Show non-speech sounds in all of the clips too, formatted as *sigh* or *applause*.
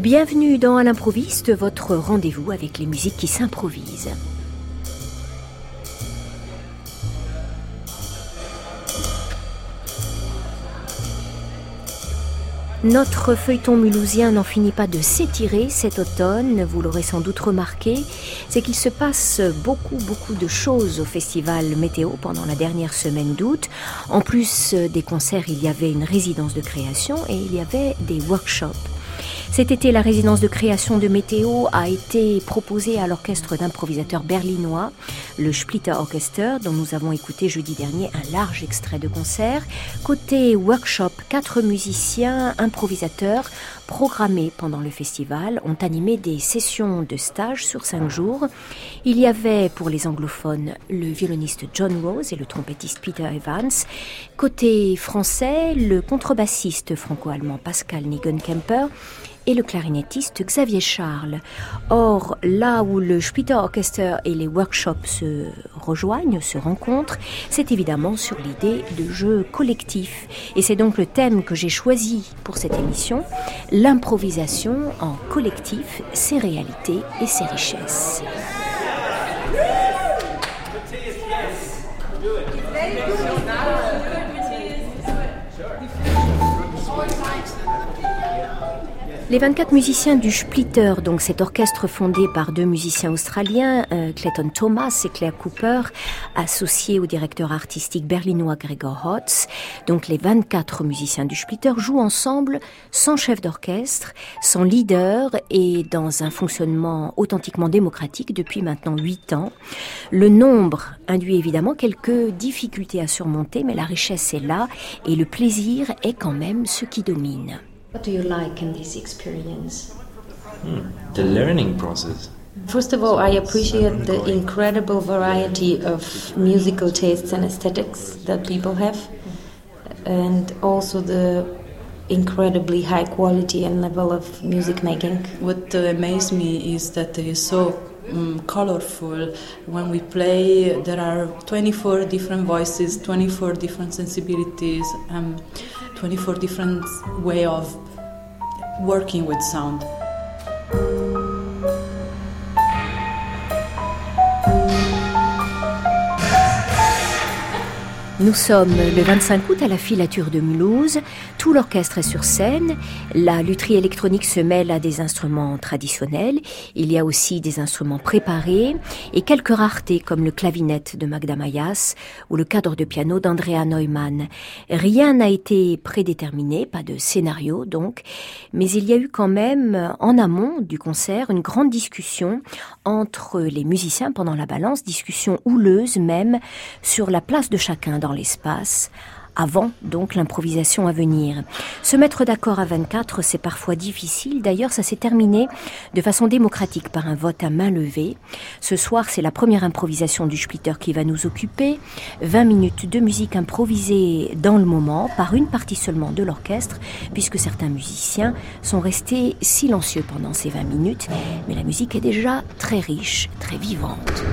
Bienvenue dans À l'improviste, votre rendez-vous avec les musiques qui s'improvisent. Notre feuilleton mulhousien n'en finit pas de s'étirer cet automne, vous l'aurez sans doute remarqué, c'est qu'il se passe beaucoup beaucoup de choses au festival Météo pendant la dernière semaine d'août. En plus des concerts, il y avait une résidence de création et il y avait des workshops. Cet été, la résidence de création de Météo a été proposée à l'orchestre d'improvisateurs berlinois, le Splitter Orchester, dont nous avons écouté jeudi dernier un large extrait de concert. Côté workshop, quatre musiciens improvisateurs programmés pendant le festival ont animé des sessions de stage sur cinq jours. Il y avait pour les anglophones le violoniste John Rose et le trompettiste Peter Evans. Côté français, le contrebassiste franco-allemand Pascal Nigenkemper et le clarinettiste Xavier Charles. Or, là où le Splitter Orchester et les workshops se rejoignent, se rencontrent, c'est évidemment sur l'idée de jeu collectif. Et c'est donc le thème que j'ai choisi pour cette émission, l'improvisation en collectif, ses réalités et ses richesses. Les 24 musiciens du Splitter, donc cet orchestre fondé par deux musiciens australiens, euh, Clayton Thomas et Claire Cooper, associés au directeur artistique berlinois Gregor Hotz. Donc les 24 musiciens du Splitter jouent ensemble sans chef d'orchestre, sans leader et dans un fonctionnement authentiquement démocratique depuis maintenant 8 ans. Le nombre induit évidemment quelques difficultés à surmonter, mais la richesse est là et le plaisir est quand même ce qui domine. What do you like in this experience? Hmm. The learning process. First of all, I appreciate the incredible variety of musical tastes and aesthetics that people have, and also the incredibly high quality and level of music making. What uh, amazed me is that it is so um, colorful. When we play, there are 24 different voices, 24 different sensibilities, um, 24 different way of working with sound. Nous sommes le 25 août à la filature de Mulhouse. Tout l'orchestre est sur scène. La lutherie électronique se mêle à des instruments traditionnels. Il y a aussi des instruments préparés et quelques raretés comme le clavinette de Magda Mayas ou le cadre de piano d'Andrea Neumann. Rien n'a été prédéterminé, pas de scénario donc, mais il y a eu quand même en amont du concert une grande discussion entre les musiciens pendant la balance, discussion houleuse même sur la place de chacun dans l'espace, avant donc l'improvisation à venir. Se mettre d'accord à 24, c'est parfois difficile. D'ailleurs, ça s'est terminé de façon démocratique par un vote à main levée. Ce soir, c'est la première improvisation du Splitter qui va nous occuper. 20 minutes de musique improvisée dans le moment par une partie seulement de l'orchestre, puisque certains musiciens sont restés silencieux pendant ces 20 minutes. Mais la musique est déjà très riche, très vivante.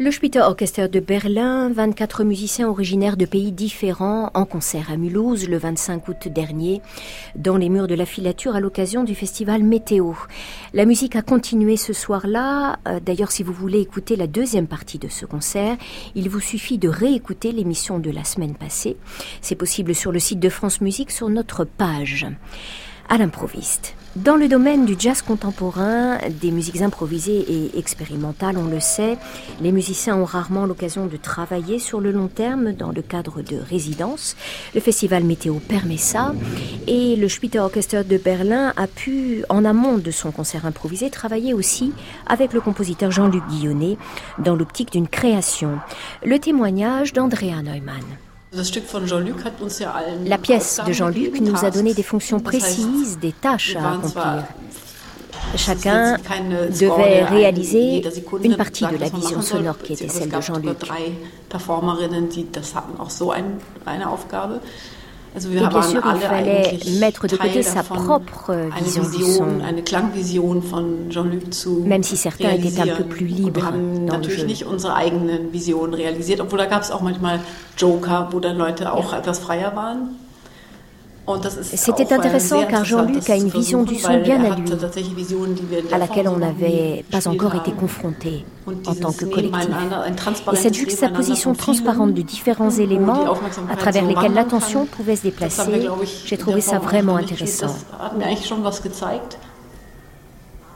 Le Orchester de Berlin, 24 musiciens originaires de pays différents, en concert à Mulhouse le 25 août dernier, dans les murs de la filature à l'occasion du festival Météo. La musique a continué ce soir-là. Euh, d'ailleurs, si vous voulez écouter la deuxième partie de ce concert, il vous suffit de réécouter l'émission de la semaine passée. C'est possible sur le site de France Musique sur notre page. À l'improviste. Dans le domaine du jazz contemporain, des musiques improvisées et expérimentales, on le sait, les musiciens ont rarement l'occasion de travailler sur le long terme dans le cadre de résidences. Le festival Météo permet ça et le Spitter Orchester de Berlin a pu, en amont de son concert improvisé, travailler aussi avec le compositeur Jean-Luc Guillonnet dans l'optique d'une création. Le témoignage d'Andrea Neumann. La pièce de Jean-Luc nous a donné des fonctions précises, des tâches à accomplir. Chacun devait réaliser une partie de la vision sonore qui était celle de Jean-Luc. Et bien sûr, il fallait mettre de côté sa propre vision du son, même si certains étaient un peu plus libres dans le jeu. Joker, wo dann Leute auch etwas freier waren. C'était intéressant car Jean-Luc a une vision du son bien à lui, à laquelle on n'avait pas encore été confronté en tant que collectif. Et cette juxtaposition transparente de différents éléments à travers lesquels l'attention pouvait se déplacer, j'ai trouvé ça vraiment intéressant.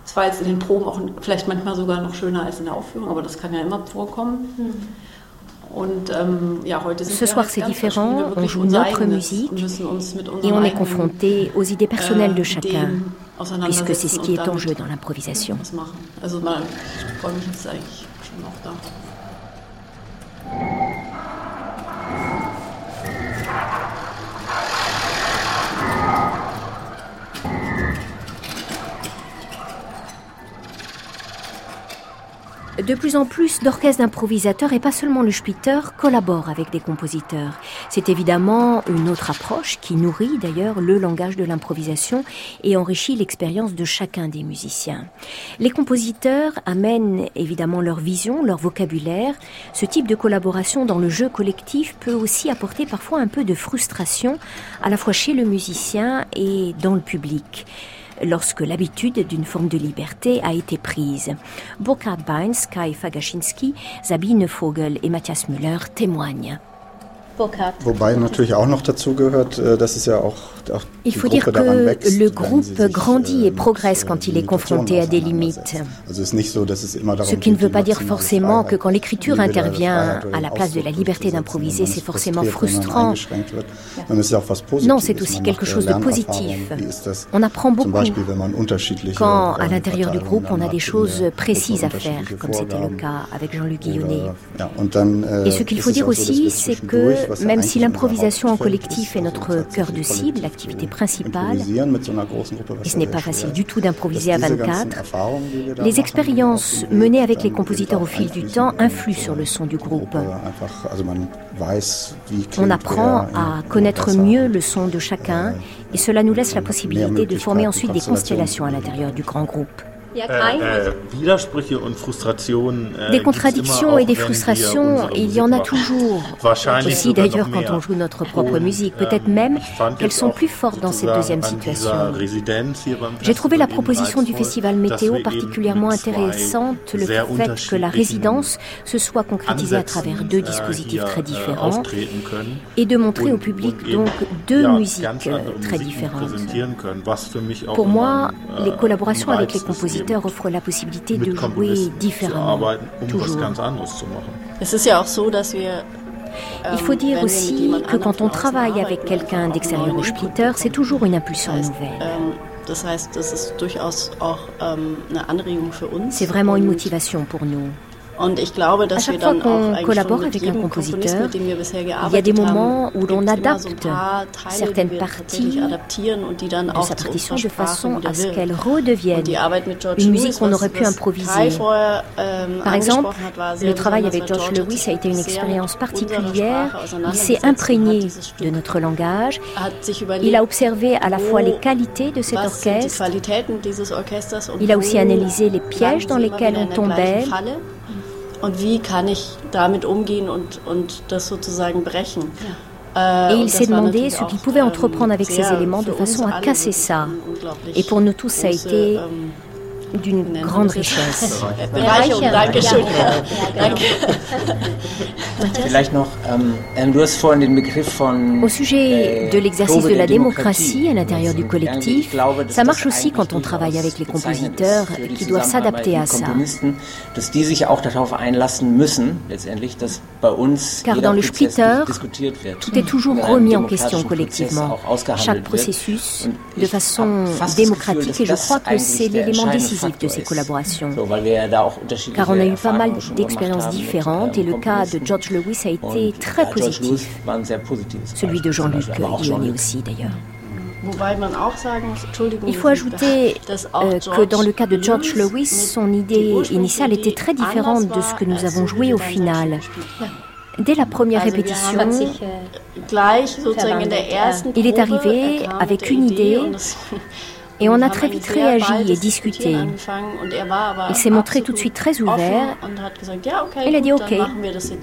Es war jetzt in den Proben auch vielleicht manchmal sogar noch schöner als in der Aufführung, aber das kann ja immer vorkommen. Ähm, Ce soir, c'est différent. On joue notre musique et on est confronté aux idées personnelles de äh, chacun, puisque c'est ce qui est en jeu dans l'improvisation. De plus en plus d'orchestres d'improvisateurs, et pas seulement le Spitter, collaborent avec des compositeurs. C'est évidemment une autre approche qui nourrit d'ailleurs le langage de l'improvisation et enrichit l'expérience de chacun des musiciens. Les compositeurs amènent évidemment leur vision, leur vocabulaire. Ce type de collaboration dans le jeu collectif peut aussi apporter parfois un peu de frustration, à la fois chez le musicien et dans le public lorsque l'habitude d'une forme de liberté a été prise. Burkhard Beins, Kai Fagashinsky, Sabine Vogel et Matthias Müller témoignent. Wobei natürlich auch noch dazu gehört, äh, dass es ja auch Il faut dire que le groupe grandit et progresse quand il est confronté à des limites. Ce qui ne veut pas dire forcément que quand l'écriture intervient à la place de la liberté d'improviser, c'est forcément frustrant. Non, c'est aussi quelque chose de positif. On apprend beaucoup quand, à l'intérieur du groupe, on a des choses précises à faire, comme c'était le cas avec Jean-Luc Guillonnet. Et ce qu'il faut dire aussi, c'est que même si l'improvisation en collectif est notre cœur de cible, l'activité principale, et ce n'est pas facile du tout d'improviser à 24, les expériences menées avec les compositeurs au fil du temps influent sur le son du groupe. On apprend à connaître mieux le son de chacun et cela nous laisse la possibilité de former ensuite des constellations à l'intérieur du grand groupe. Äh, äh, äh, des contradictions et des frustrations, il y en a toujours. Aussi d'ailleurs quand on joue notre propre musique. Peut-être même qu'elles sont plus fortes dans cette deuxième situation. J'ai trouvé la proposition du festival météo particulièrement intéressante, le fait que la résidence se soit concrétisée à travers deux dispositifs très différents et de montrer au public donc deux musiques très différentes. Pour moi, les collaborations avec les compositeurs offre la possibilité de jouer différemment. Toujours. Il faut dire aussi que quand on travaille avec quelqu'un d'extérieur au Splitter, c'est toujours une impulsion nouvelle. C'est vraiment une motivation pour nous. À chaque fois qu'on collabore avec un compositeur, il y a des moments où l'on adapte certaines parties de sa partition de façon à ce qu'elles redeviennent une musique qu'on aurait pu improviser. Par exemple, le travail avec George Lewis a été une expérience particulière. Il s'est imprégné de notre langage. Il a observé à la fois les qualités de cet orchestre. Il a aussi analysé les pièges dans lesquels on tombait und wie kann ich damit umgehen und, und das sozusagen brechen? Et il s'est demandé ce qu'il pouvait entreprendre avec ces éléments de façon à casser ça. Et pour nous tous, ça a été d'une grande richesse. Au sujet de l'exercice de la démocratie à l'intérieur du collectif, ça marche aussi quand on travaille avec les compositeurs qui doivent s'adapter à ça. Car dans le splitter, tout est toujours remis en question collectivement, chaque processus de façon démocratique et je crois que c'est l'élément décisif de ces collaborations. Car on a eu pas mal d'expériences différentes et le cas de George Lewis a été très positif. Celui de Jean-Luc Lyonnais aussi d'ailleurs. Il faut ajouter euh, que dans le cas de George Lewis, son idée initiale était très différente de ce que nous avons joué au final. Dès la première répétition, il est arrivé avec une idée *laughs* et on a très vite réagi et discuté. Il s'est montré tout de suite très ouvert. Il a dit OK,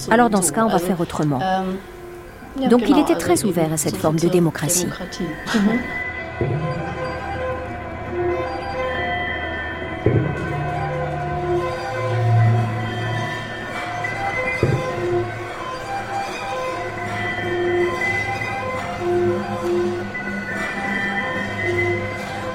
alors dans ce cas, on va faire autrement. Donc il était très ouvert à cette forme de démocratie.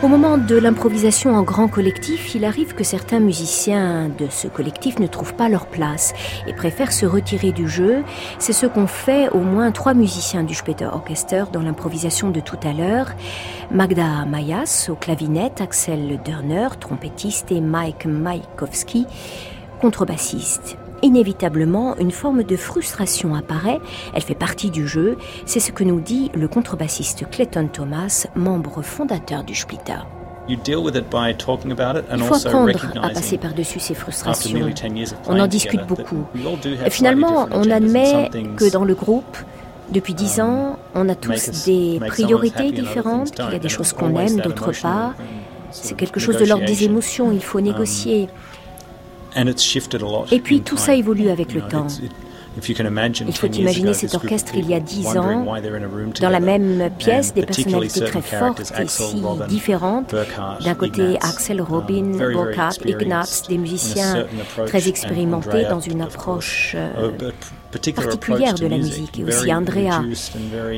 Au moment de l'improvisation en grand collectif, il arrive que certains musiciens de ce collectif ne trouvent pas leur place et préfèrent se retirer du jeu. C'est ce qu'ont fait au moins trois musiciens du Später Orchester dans l'improvisation de tout à l'heure. Magda Mayas au clavinet, Axel Dörner, trompettiste et Mike Maikowski, contrebassiste. Inévitablement, une forme de frustration apparaît, elle fait partie du jeu, c'est ce que nous dit le contrebassiste Clayton Thomas, membre fondateur du Splitter. Il faut apprendre à passer par-dessus ces frustrations. On en discute beaucoup. Finalement, on admet que dans le groupe, depuis dix ans, on a tous des priorités différentes, qu'il y a des choses qu'on aime, d'autres pas. C'est quelque chose de l'ordre des émotions, il faut négocier. Et puis tout ça évolue avec le temps. Il faut imaginer cet orchestre il y a dix ans, dans la même pièce, des personnalités très fortes et si différentes. D'un côté, Axel Robin, Burkhardt, Ignatz, des musiciens très expérimentés dans une approche euh, particulière de la musique et aussi Andrea.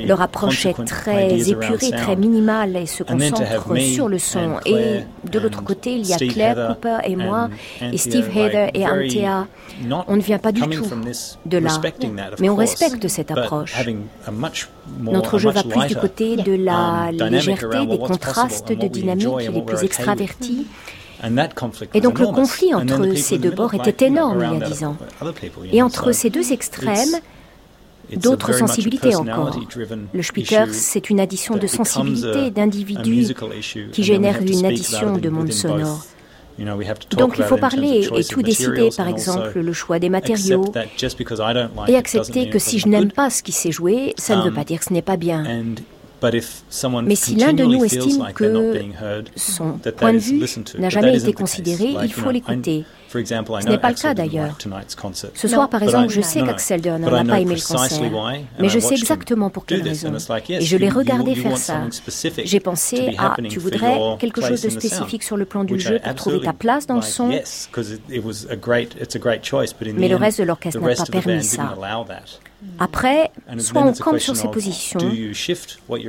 Leur approche est très épurée, très minimale et se concentre sur le son. Et de l'autre côté, il y a Claire Cooper et moi et Steve Heather et Antea. On ne vient pas du tout de là, mais on respecte cette approche. Notre jeu va plus du côté de la légèreté, des contrastes de dynamique, les plus extravertis. Et donc le conflit entre ces deux bords était énorme il y a dix ans. Et entre ces deux extrêmes, d'autres sensibilités encore. Le speaker, c'est une addition de sensibilité, d'individus qui génère une addition de monde sonore. Donc il faut parler et tout décider, par exemple le choix des matériaux, et accepter que si je n'aime pas ce qui s'est joué, ça ne veut um, pas dire que ce n'est pas bien. Mais si l'un de nous estime que son point de vue n'a jamais été considéré, il faut l'écouter. Ce n'est pas le cas d'ailleurs. Ce soir, par exemple, je sais qu'Axel Dörner n'a pas aimé le concert, mais je sais exactement pour quelle raison. Et je l'ai regardé faire ça. J'ai pensé, ah, tu voudrais quelque chose de spécifique sur le plan du jeu pour trouver ta place dans le son. Mais le reste de l'orchestre n'a pas permis ça. Après, soit on campe sur ses positions,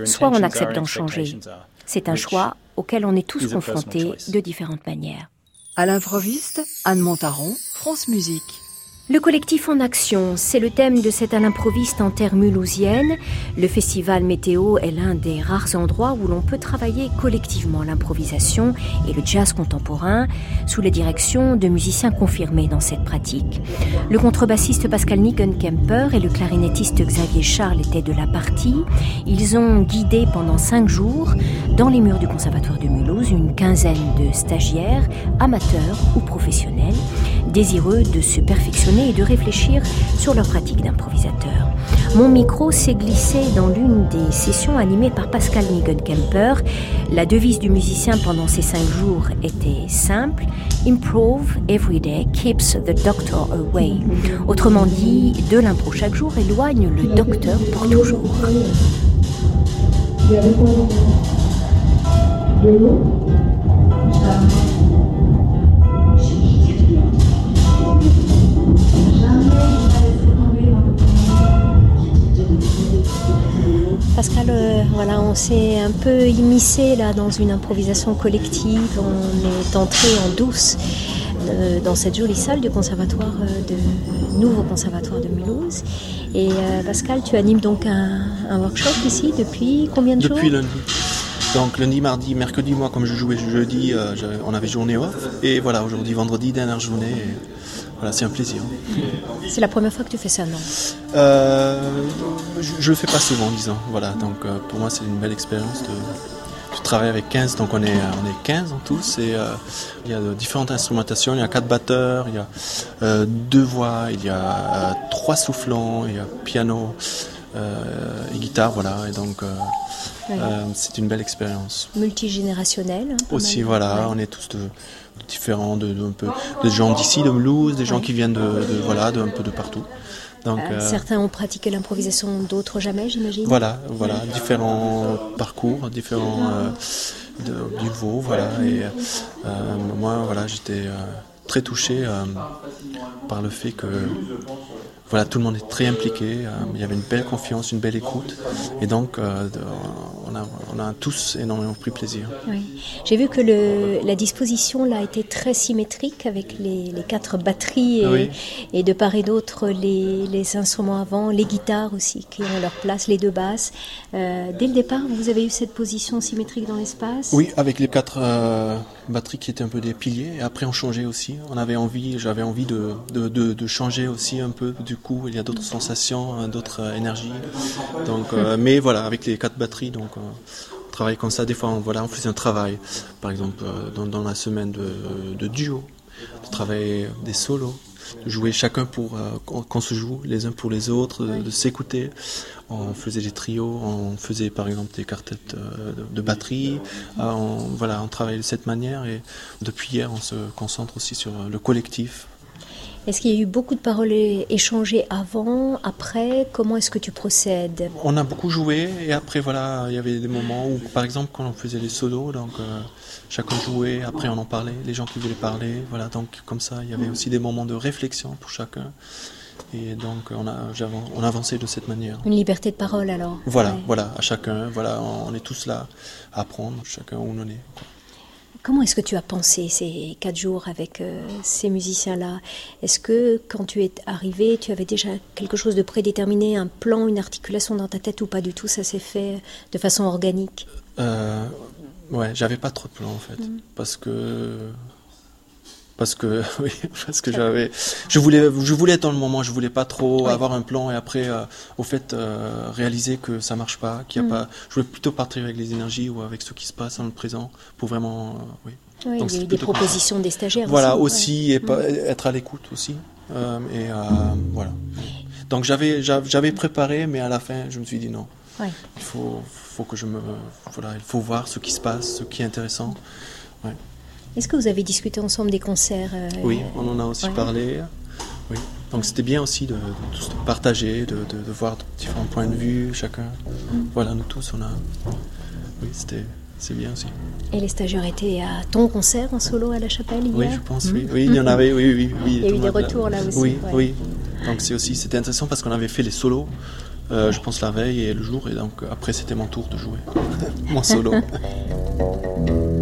soit on accepte d'en changer. C'est un choix auquel on est tous confrontés de différentes manières. À l'improviste, Anne Montaron, France Musique. Le collectif en action, c'est le thème de cette à l'improviste en terre mulhousienne. Le festival Météo est l'un des rares endroits où l'on peut travailler collectivement l'improvisation et le jazz contemporain sous la direction de musiciens confirmés dans cette pratique. Le contrebassiste Pascal Nickenkemper et le clarinettiste Xavier Charles étaient de la partie. Ils ont guidé pendant cinq jours dans les murs du Conservatoire de Mulhouse une quinzaine de stagiaires, amateurs ou professionnels, désireux de se perfectionner et de réfléchir sur leur pratique d'improvisateur. mon micro s'est glissé dans l'une des sessions animées par Pascal Nigenkemper. La devise du musicien pendant ces cinq jours était simple Improve every day keeps the doctor away. Autrement dit, de l'impro chaque jour éloigne le docteur pour toujours. Pascal, euh, voilà, on s'est un peu immiscé là dans une improvisation collective. On est entré en douce euh, dans cette jolie salle du conservatoire euh, de nouveau conservatoire de Mulhouse. Et Pascal, tu animes donc un, workshop ici depuis combien de jours? Depuis lundi. Donc lundi, mardi, mercredi, moi comme je jouais jeudi, on avait journée off. Et voilà, aujourd'hui, vendredi, dernière journée. Voilà, c'est un plaisir. C'est la première fois que tu fais ça, non euh, je, le fais pas souvent, disons. Voilà, donc euh, pour moi c'est une belle expérience de, travailler avec 15, donc on est, on est 15 en tous, et euh, il y a différentes instrumentations, il y a quatre batteurs, il y a deux voix, il y a trois soufflants, il y a piano et guitare, voilà, et donc c'est une belle expérience. Multigénérationnelle. Hein, Aussi, voilà, on est tous de différents, de, un peu, de gens d'ici, de Mulhouse, des gens qui viennent de, voilà, de un peu de partout. Donc, euh, euh, certains ont pratiqué l'improvisation, d'autres jamais, j'imagine. Voilà, voilà, différents parcours, différents euh, niveaux, voilà. Et moi, voilà, j'étais très touché par le fait que voilà, tout le monde est très impliqué. Euh, il y avait une belle confiance, une belle écoute. Et donc, euh, on, a, on, a, tous énormément pris plaisir. Oui. J'ai vu que le, la disposition là était très symétrique avec les, les quatre batteries et, et, de part et d'autre les, les, instruments avant, les guitares aussi qui ont leur place, les deux basses. Euh, dès le départ, vous avez eu cette position symétrique dans l'espace? Oui, avec les quatre qui étaient un peu des piliers. Et après, on changeait aussi. On avait envie, j'avais envie de, de, de, de, changer aussi un peu du coup, il y a d'autres sensations, hein, d'autres euh, énergies. Donc, euh, *laughs* mais voilà, avec les quatre batteries, donc euh, on travaille comme ça. Des fois, on, voilà, on faisait un travail, par exemple, dans, la semaine de, duo, de travailler des solos, de jouer chacun pour qu'on se joue les uns pour les autres, de, s'écouter. On faisait des trios, on faisait par exemple des quartettes de, batterie. on, voilà, on travaille de cette manière et depuis hier, on se concentre aussi sur le collectif est-ce qu'il y a eu beaucoup de paroles échangées avant, après? Comment est-ce que tu procèdes? On a beaucoup joué et après voilà, il y avait des moments où, par exemple, quand on faisait les solos, donc euh, chacun jouait, après on en parlait, les gens qui voulaient parler, voilà, donc comme ça, il y avait aussi des moments de réflexion pour chacun. Et donc on a, on avançait de cette manière. Une liberté de parole alors? Voilà, voilà, à chacun, voilà, on est tous là à apprendre, chacun où on en est. Comment est-ce que tu as pensé ces quatre jours avec euh, ces musiciens-là? Est-ce que quand tu es arrivé, tu avais déjà quelque chose de prédéterminé, un plan, une articulation dans ta tête ou pas du tout? Ça s'est fait de façon organique? Euh, Ouais, j'avais pas trop de plan en fait, mm. parce que parce que *laughs* oui, parce que j'avais, je voulais, je voulais être dans le moment, je voulais pas trop avoir un plan et après, euh, au fait, euh, réaliser que ça marche pas, qu'il y a mm. pas, je voulais plutôt partir avec les énergies ou avec ce qui se passe dans le présent pour vraiment, euh, oui. oui Donc, il y a eu des propositions des stagiaires. Voilà aussi, et pas, mm. être à l'écoute aussi et voilà. Donc j'avais, j'avais préparé, mais à la fin, je me suis dit non. Il faut, faut que je me, voilà, il faut voir ce qui se passe, ce qui est intéressant. Ouais. Est-ce que vous avez discuté ensemble des concerts euh, Oui, on en a aussi parlé. Oui. Donc c'était bien aussi de, partager, de, voir différents points de vue, chacun. Mm. Voilà, nous tous, on a. Oui, c'était. C'est bien aussi. Et les stagiaires étaient à ton concert en solo à la chapelle hier? Oui, je pense, oui. Mm. Oui, il y en *laughs* avait, oui, oui. oui il y a eu des retours là aussi. Oui, oui. Donc c'est aussi, c'était intéressant parce qu'on avait fait les solos, euh, je pense la veille et le jour, et donc après c'était mon tour de jouer, *laughs* mon solo. *laughs*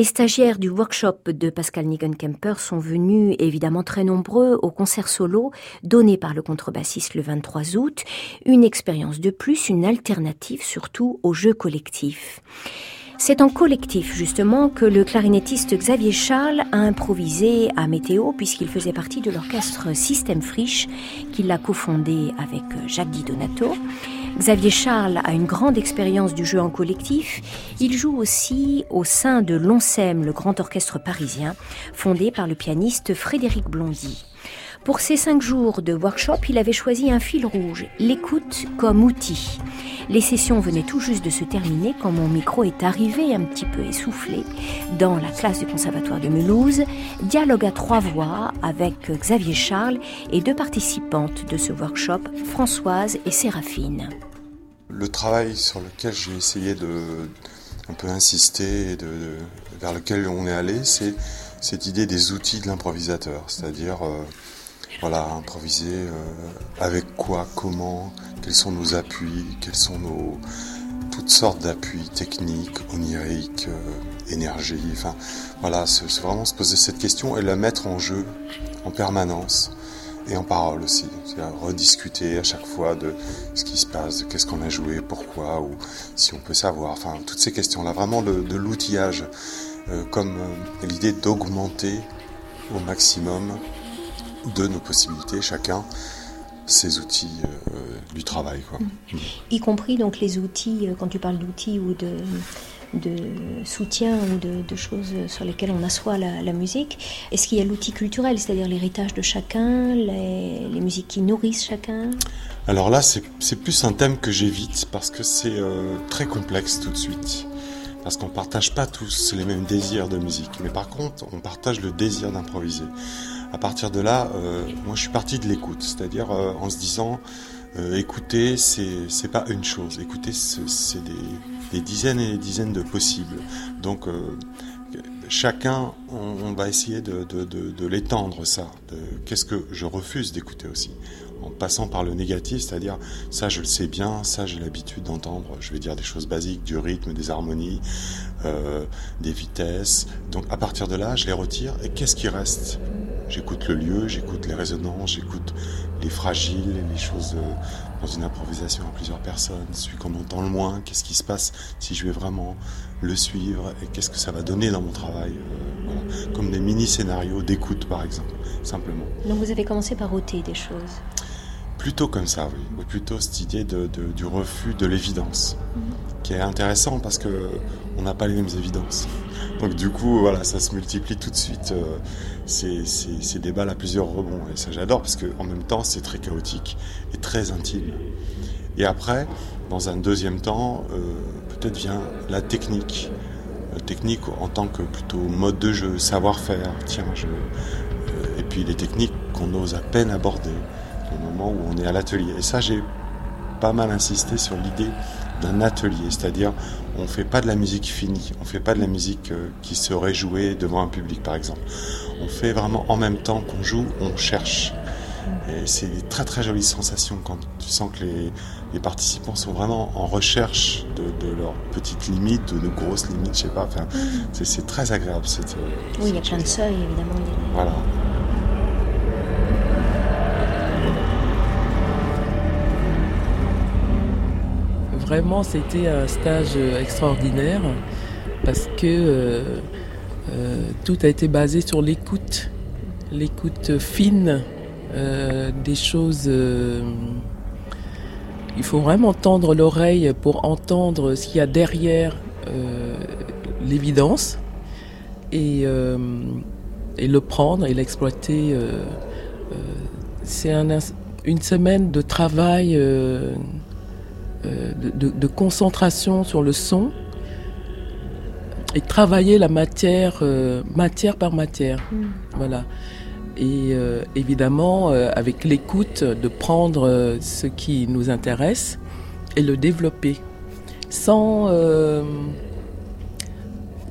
Les stagiaires du workshop de Pascal Nigenkemper sont venus évidemment très nombreux au concert solo donné par le contrebassiste le 23 août, une expérience de plus, une alternative surtout au jeu collectif. C'est en collectif justement que le clarinettiste Xavier Charles a improvisé à Météo puisqu'il faisait partie de l'orchestre Système Friche qu'il a cofondé avec Jacques Di Donato. Xavier Charles a une grande expérience du jeu en collectif. Il joue aussi au sein de l'ONSEM, le grand orchestre parisien, fondé par le pianiste Frédéric Blondy. Pour ces cinq jours de workshop, il avait choisi un fil rouge, l'écoute comme outil. Les sessions venaient tout juste de se terminer quand mon micro est arrivé un petit peu essoufflé dans la classe du Conservatoire de Mulhouse. Dialogue à trois voix avec Xavier Charles et deux participantes de ce workshop, Françoise et Séraphine. Le travail sur lequel j'ai essayé de un peu insister et de, vers lequel on est allé, c'est cette idée des outils de l'improvisateur, c'est-à-dire euh, voilà, improviser euh, avec quoi, comment, quels sont nos appuis, quels sont nos toutes sortes d'appuis techniques, oniriques, euh, énergie, enfin voilà, c'est vraiment se poser cette question et la mettre en jeu en permanence et en parole aussi, rediscuter à chaque fois de ce qui se passe, qu'est-ce qu'on a joué, pourquoi, ou si on peut savoir, enfin toutes ces questions-là, vraiment de, l'outillage, euh, comme l'idée d'augmenter au maximum de nos possibilités, chacun ses outils euh, du travail. Quoi. Y compris donc les outils, euh, quand tu parles d'outils ou de de soutien ou de, choses sur lesquelles on assoit la, musique. Est-ce qu'il y a l'outil culturel, c'est-à-dire l'héritage de chacun, les, musiques qui nourrissent chacun? Alors là, c'est plus un thème que j'évite parce que c'est euh, très complexe tout de suite. Parce qu'on ne partage pas tous les mêmes désirs de musique. Mais par contre, on partage le désir d'improviser. À partir de là, euh, moi je suis parti de l'écoute, c'est-à-dire euh, en se disant, écouter, c'est pas une chose. Écouter, c'est des, dizaines et des dizaines de possibles. Donc euh, chacun, on, va essayer de, l'étendre ça. Qu'est-ce que je refuse d'écouter aussi? En passant par le négatif, c'est-à-dire ça je le sais bien, ça j'ai l'habitude d'entendre, je vais dire des choses basiques, du rythme, des harmonies, euh, des vitesses. Donc à partir de là, je les retire. Et qu'est-ce qui reste? J'écoute le lieu, j'écoute les résonances, j'écoute les fragiles, les choses euh, dans une improvisation à plusieurs personnes, celui qu'on entend le moins, qu'est-ce qui se passe si je vais vraiment le suivre et qu'est-ce que ça va donner dans mon travail, euh, comme des mini-scénarios d'écoute par exemple, simplement. Donc vous avez commencé par ôter des choses Plutôt comme ça, oui. Ou plutôt cette idée de, du refus de l'évidence, mhm. qui est intéressant parce que on n'a pas les mêmes évidences. Donc du coup, voilà, ça se multiplie tout de suite. Euh, ces, débats à plusieurs rebonds. Et ça, j'adore parce qu'en même temps, c'est très chaotique et très intime. Et après, dans un deuxième temps, euh, peut-être vient la technique. La technique en tant que plutôt mode de jeu, savoir-faire. Tiens, je... Euh, et puis les techniques qu'on ose à peine aborder moment où on est à l'atelier. Et ça, j'ai pas mal insisté sur l'idée d'un atelier, c'est-à-dire on ne fait pas de la musique finie, on ne fait pas de la musique euh, qui serait jouée devant un public par exemple. On fait vraiment en même temps qu'on joue, on cherche. Et c'est une très très jolie sensation quand tu sens que les, participants sont vraiment en recherche de, leurs petites limites, de nos grosses limites, je sais pas. Enfin, c'est très agréable. Cette, oui, il y a plein de seuils évidemment. Voilà. Vraiment, c'était un stage extraordinaire parce que euh, euh, tout a été basé sur l'écoute, l'écoute fine euh, des choses. il faut vraiment tendre l'oreille pour entendre ce qu'il y a derrière l'évidence et, le prendre et l'exploiter. c'est une semaine de travail euh, de, concentration sur le son et travailler la matière, euh, matière par matière. Mm. Voilà. Et euh, évidemment, avec l'écoute, de prendre ce qui nous intéresse et le développer sans,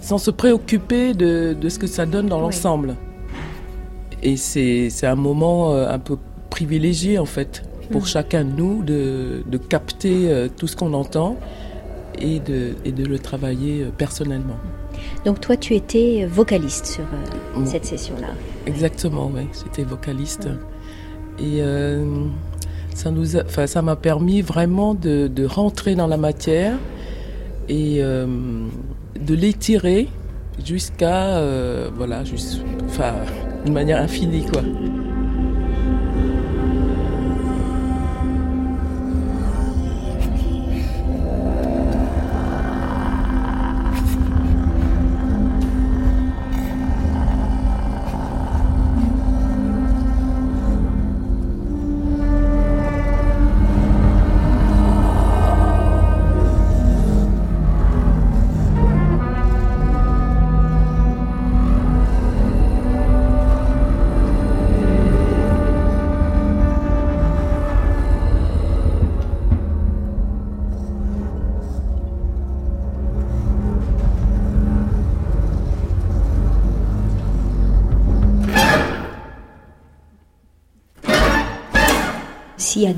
sans se préoccuper de, de, ce que ça donne dans l'ensemble. Et c'est un moment un peu privilégié en fait pour mm. chacun de nous de, de capter euh, tout ce qu'on entend et de, et de le travailler euh, personnellement. Donc toi, tu étais vocaliste sur euh, cette session-là. Exactement, oui, j'étais vocaliste. Et ça nous, enfin, ça m'a permis vraiment de, de, rentrer dans la matière et de l'étirer jusqu'à, voilà, juste, enfin, d'une manière infinie, quoi.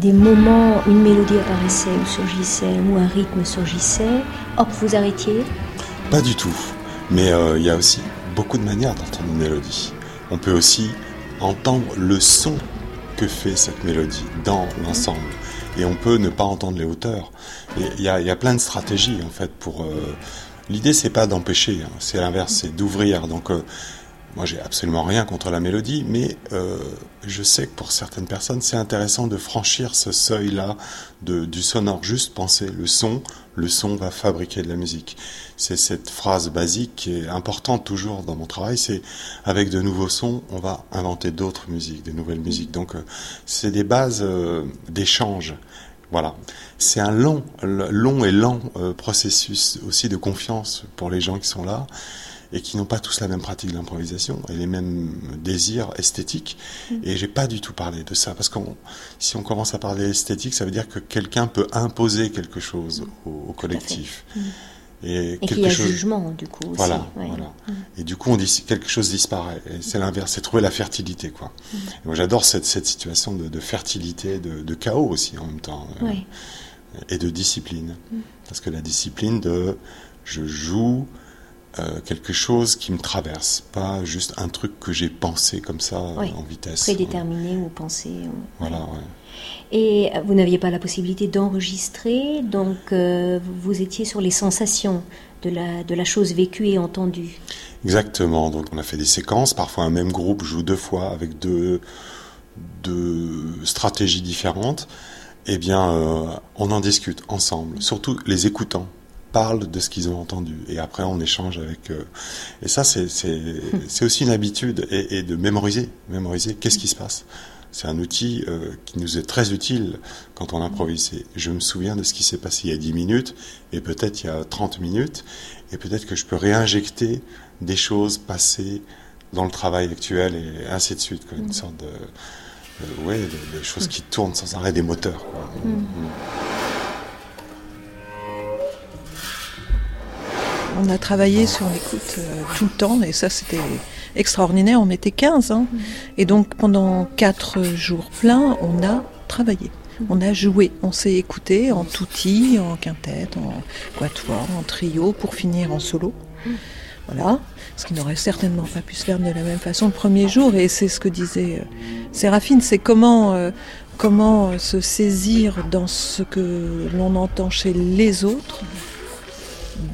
Des moments, une mélodie apparaissait ou surgissait, ou un rythme surgissait, hop, vous arrêtiez? Pas du tout. Mais euh, il y a aussi beaucoup de manières d'entendre une mélodie. On peut aussi entendre le son que fait cette mélodie dans l'ensemble. Et on peut ne pas entendre les hauteurs. Il y, a, plein de stratégies en fait pour. Euh, l'idée c'est pas d'empêcher, hein. c'est l'inverse, c'est d'ouvrir. Donc euh, moi, j'ai absolument rien contre la mélodie, mais euh, je sais que pour certaines personnes, c'est intéressant de franchir ce seuil-là du sonore. Juste penser le son, le son va fabriquer de la musique. C'est cette phrase basique qui est importante toujours dans mon travail. C'est avec de nouveaux sons, on va inventer d'autres musiques, de nouvelles musiques. Donc, euh, c'est des bases euh, d'échange. Voilà. C'est un long, long et lent processus aussi de confiance pour les gens qui sont là et qui n'ont pas tous la même pratique de l'improvisation et les mêmes désirs esthétiques. Mm. Et j'ai pas du tout parlé de ça parce que si on commence à parler esthétique, ça veut dire que quelqu'un peut imposer quelque chose au, collectif. Mm. Et, et qu'il y a chose... jugement, du coup. Aussi. Voilà, voilà. Mm. Et du coup, on dit quelque chose disparaît. Et c'est l'inverse, c'est trouver la fertilité, quoi. moi, j'adore cette, cette situation de, de fertilité, de, de, chaos aussi en même temps, euh, et de discipline. Parce que la discipline de je joue, euh, quelque chose qui me traverse, pas juste un truc que j'ai pensé comme ça en vitesse. Prédéterminé ou pensé. Voilà, ouais. Et vous n'aviez pas la possibilité d'enregistrer, donc euh, vous étiez sur les sensations de la, de la chose vécue et entendue. Exactement, donc on a fait des séquences, parfois un même groupe joue deux fois avec deux, deux stratégies différentes. Eh bien, euh, on en discute ensemble, surtout les écoutants parlent de ce qu'ils ont entendu et après on échange avec eux. Et ça, *laughs* c'est aussi une habitude et, et, de mémoriser, mémoriser qu'est-ce qui se passe. C'est un outil euh, qui nous est très utile quand on improvise. Je me souviens de ce qui s'est passé il y a 10 minutes et peut-être il y a 30 minutes et peut-être que je peux réinjecter des choses passées dans le travail actuel et ainsi de suite. Quoi. Une mm. sorte de, euh, ouais, de, choses qui tournent sans arrêt, des moteurs. Quoi. Mm. Mm. On a travaillé sur l'écoute euh, tout le temps et ça c'était extraordinaire. On était 15 hein. et donc pendant 4 jours pleins, on a travaillé. On a joué, on s'est écouté en touti, en quintette, en quatuor, en trio pour finir en solo. Voilà, ce qui n'aurait certainement pas pu se faire de la même façon le premier jour et c'est ce que disait euh, Séraphine, c'est comment euh, comment se saisir dans ce que l'on entend chez les autres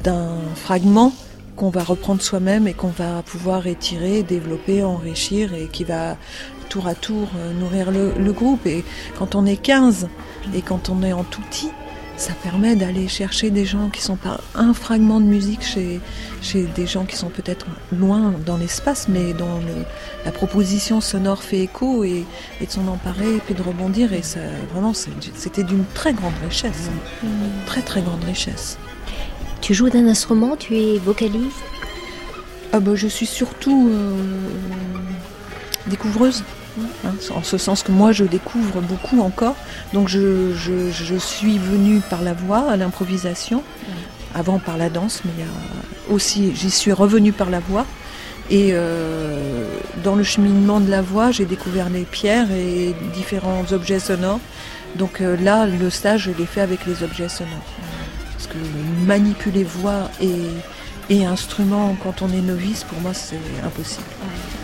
d'un fragment qu'on va reprendre soi-même et qu'on va pouvoir étirer, développer, enrichir et qui va tour à tour euh, nourrir le, groupe. Et quand on est 15 et quand on est en tout petit, ça permet d'aller chercher des gens qui sont pas un fragment de musique chez, chez des gens qui sont peut-être loin dans l'espace, mais dont la proposition sonore fait écho et, et de s'en emparer et puis de rebondir. Et ça, vraiment, c'était d'une très grande richesse. Mmh. Très, très grande richesse. Tu joues d'un instrument Tu es vocaliste ah bah, Je suis surtout euh, découvreuse. Hein, en ce sens que moi je découvre beaucoup encore. Donc je, suis venue par la voix à l'improvisation, avant par la danse, mais aussi j'y suis revenue par la voix. Et euh, dans le cheminement de la voix, j'ai découvert les pierres et différents objets sonores. Donc euh, là, le stage, je l'ai fait avec les objets sonores que manipuler voix et, instrument quand on est novice, pour moi, c'est impossible. Le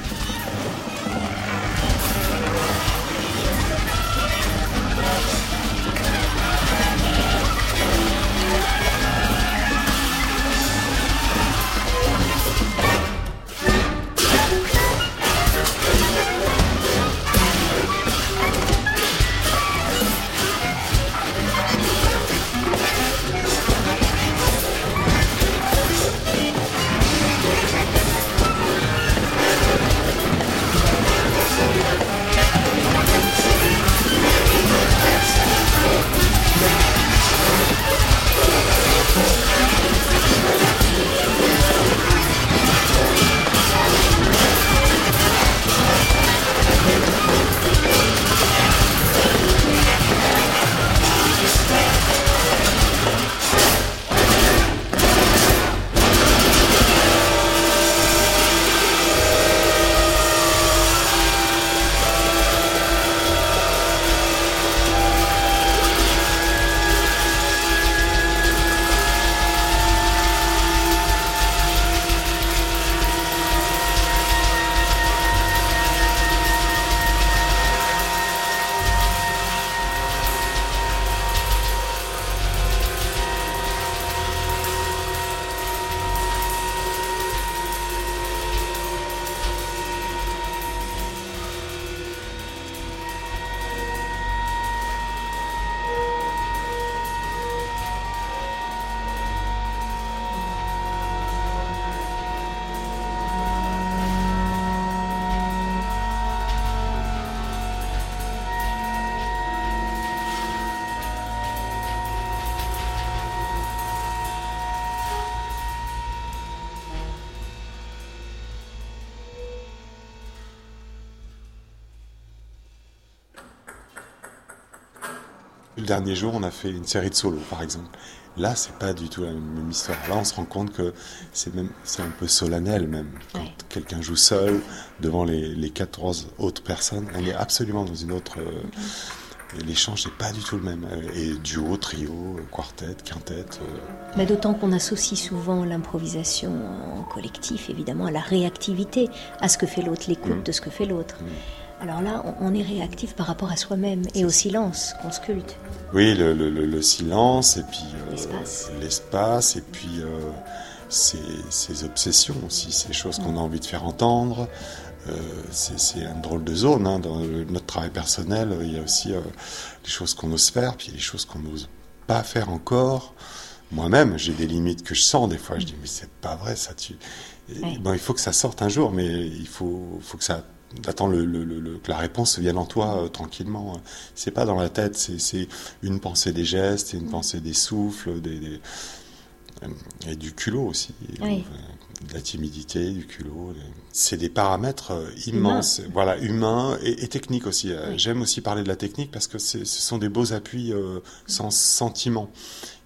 dernier jour, on a fait une série de solos, par exemple. Là, c'est pas du tout la même histoire. Là, on se rend compte que c'est même, c'est un peu solennel même. Quand quelqu'un joue seul devant les, les 14 autres personnes, on est absolument dans une autre. Euh, L'échange n'est pas du tout le même. Et duo, trio, quartet, quintet. Euh. Mais d'autant qu'on associe souvent l'improvisation en collectif, évidemment, à la réactivité, à ce que fait l'autre, l'écoute Mm. de ce que fait l'autre. Mm. Alors là, on est réactif par rapport à soi-même et au silence qu'on sculpte. Oui, le, le- le- le silence, et puis euh, L'espace. l'espace, et puis euh, ses, ses obsessions aussi, ces choses qu'on a envie de faire entendre. Euh, c'est une drôle de zone. hein. Dans le- notre travail personnel, euh, il y a aussi euh, les choses qu'on ose faire, puis les choses qu'on n'ose pas faire encore. Moi-même, j'ai des limites que je sens des fois. Je dis, mais c'est pas vrai, ça. Tu... Et Ouais. Bon, il faut que ça sorte un jour, mais il faut, faut que ça attends le, le- le- le- que la réponse vienne en toi euh, tranquillement. C'est pas dans la tête, c'est une pensée des gestes, une pensée des souffles, des, des- euh, et du culot aussi, Oui. Euh, de la timidité, du culot. des- C'est des paramètres euh, immenses, voilà, humains et, et techniques aussi. J'aime aussi parler de la technique parce que ce sont des beaux appuis euh, sans sentiment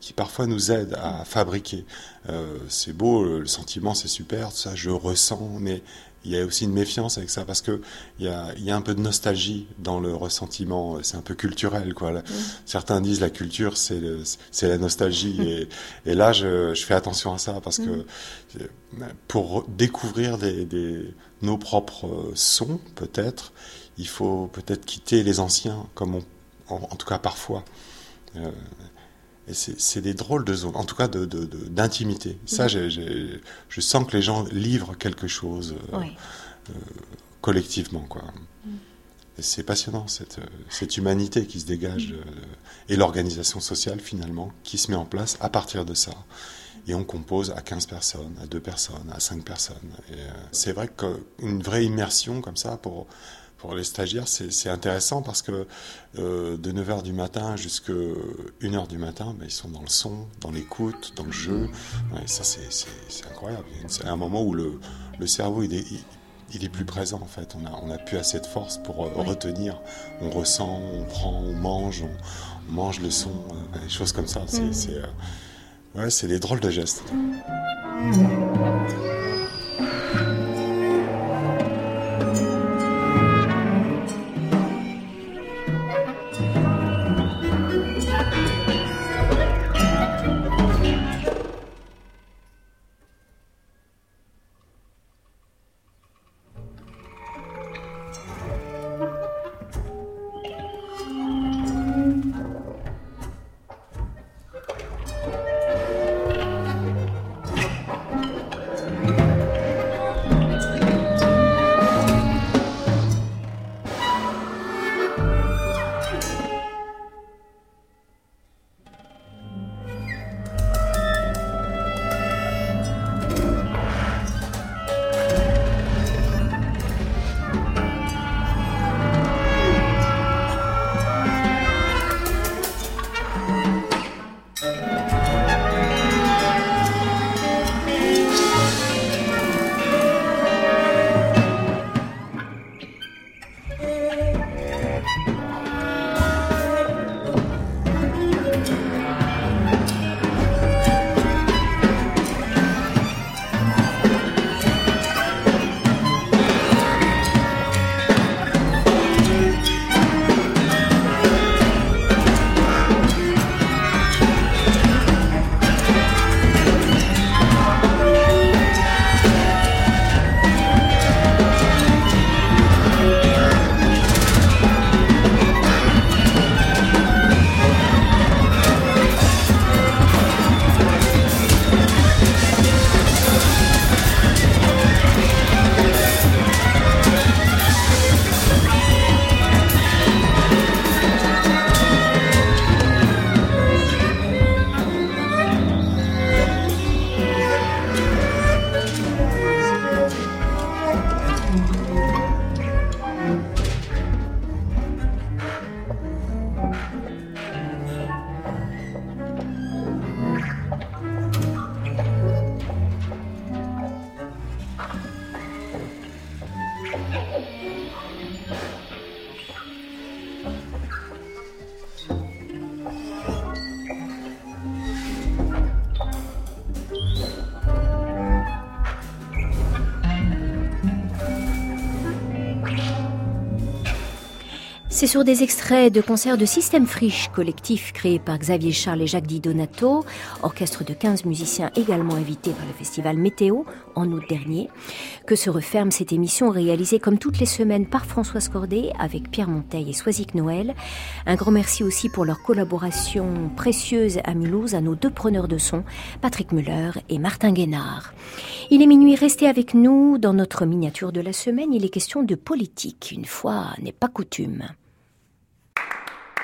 qui parfois nous aident à fabriquer. Euh, c'est beau, le sentiment c'est super, ça je ressens, mais il y a aussi une méfiance avec ça parce que il y a, il y a un peu de nostalgie dans le ressentiment. C'est un peu culturel, quoi. Certains disent la culture, c'est la nostalgie, *laughs* et, et là je, je fais attention à ça parce que euh, pour découvrir des, des- nos propres euh, sons, peut-être, il faut peut-être quitter les anciens, comme on, en, en tout cas parfois. Euh, et c'est des drôles de zones, en tout cas de- de- de- d'intimité. Ça, j'ai- je sens que les gens livrent quelque chose euh, Oui. euh, collectivement, quoi. Mm. C'est passionnant cette, euh, cette humanité qui se dégage euh, et l'organisation sociale finalement qui se met en place à partir de ça. Et on compose à 15 personnes, à 2 personnes, à 5 personnes. Euh, c'est vrai qu'une vraie immersion comme ça pour, pour les stagiaires, c'est c'est intéressant parce que euh, de 9h du matin jusqu'à 1h du matin, ben, ils sont dans le son, dans l'écoute, dans le jeu. Ouais, ça, c'est c'est- c'est incroyable. C'est un moment où le, le cerveau, il est, il, il est plus présent en fait. On a, on a plus assez de force pour euh, retenir. On ressent, on prend, on mange, on, on mange le son, euh, des choses comme ça. C'est c'est, euh, ouais, c'est des drôles de gestes. C'est sur des extraits de concerts de Système Friche, collectif créé par Xavier Charles et Jacques Di Donato, orchestre de 15 musiciens également invités par le festival Météo en août dernier, que se referme cette émission réalisée comme toutes les semaines par Françoise Cordet avec Pierre Monteil et Soisic Noël. Un grand merci aussi pour leur collaboration précieuse à Mulhouse à nos deux preneurs de son, Patrick Muller et Martin Guénard. Il est minuit, restez avec nous. Dans notre miniature de la semaine, il est question de politique. Une fois n'est pas coutume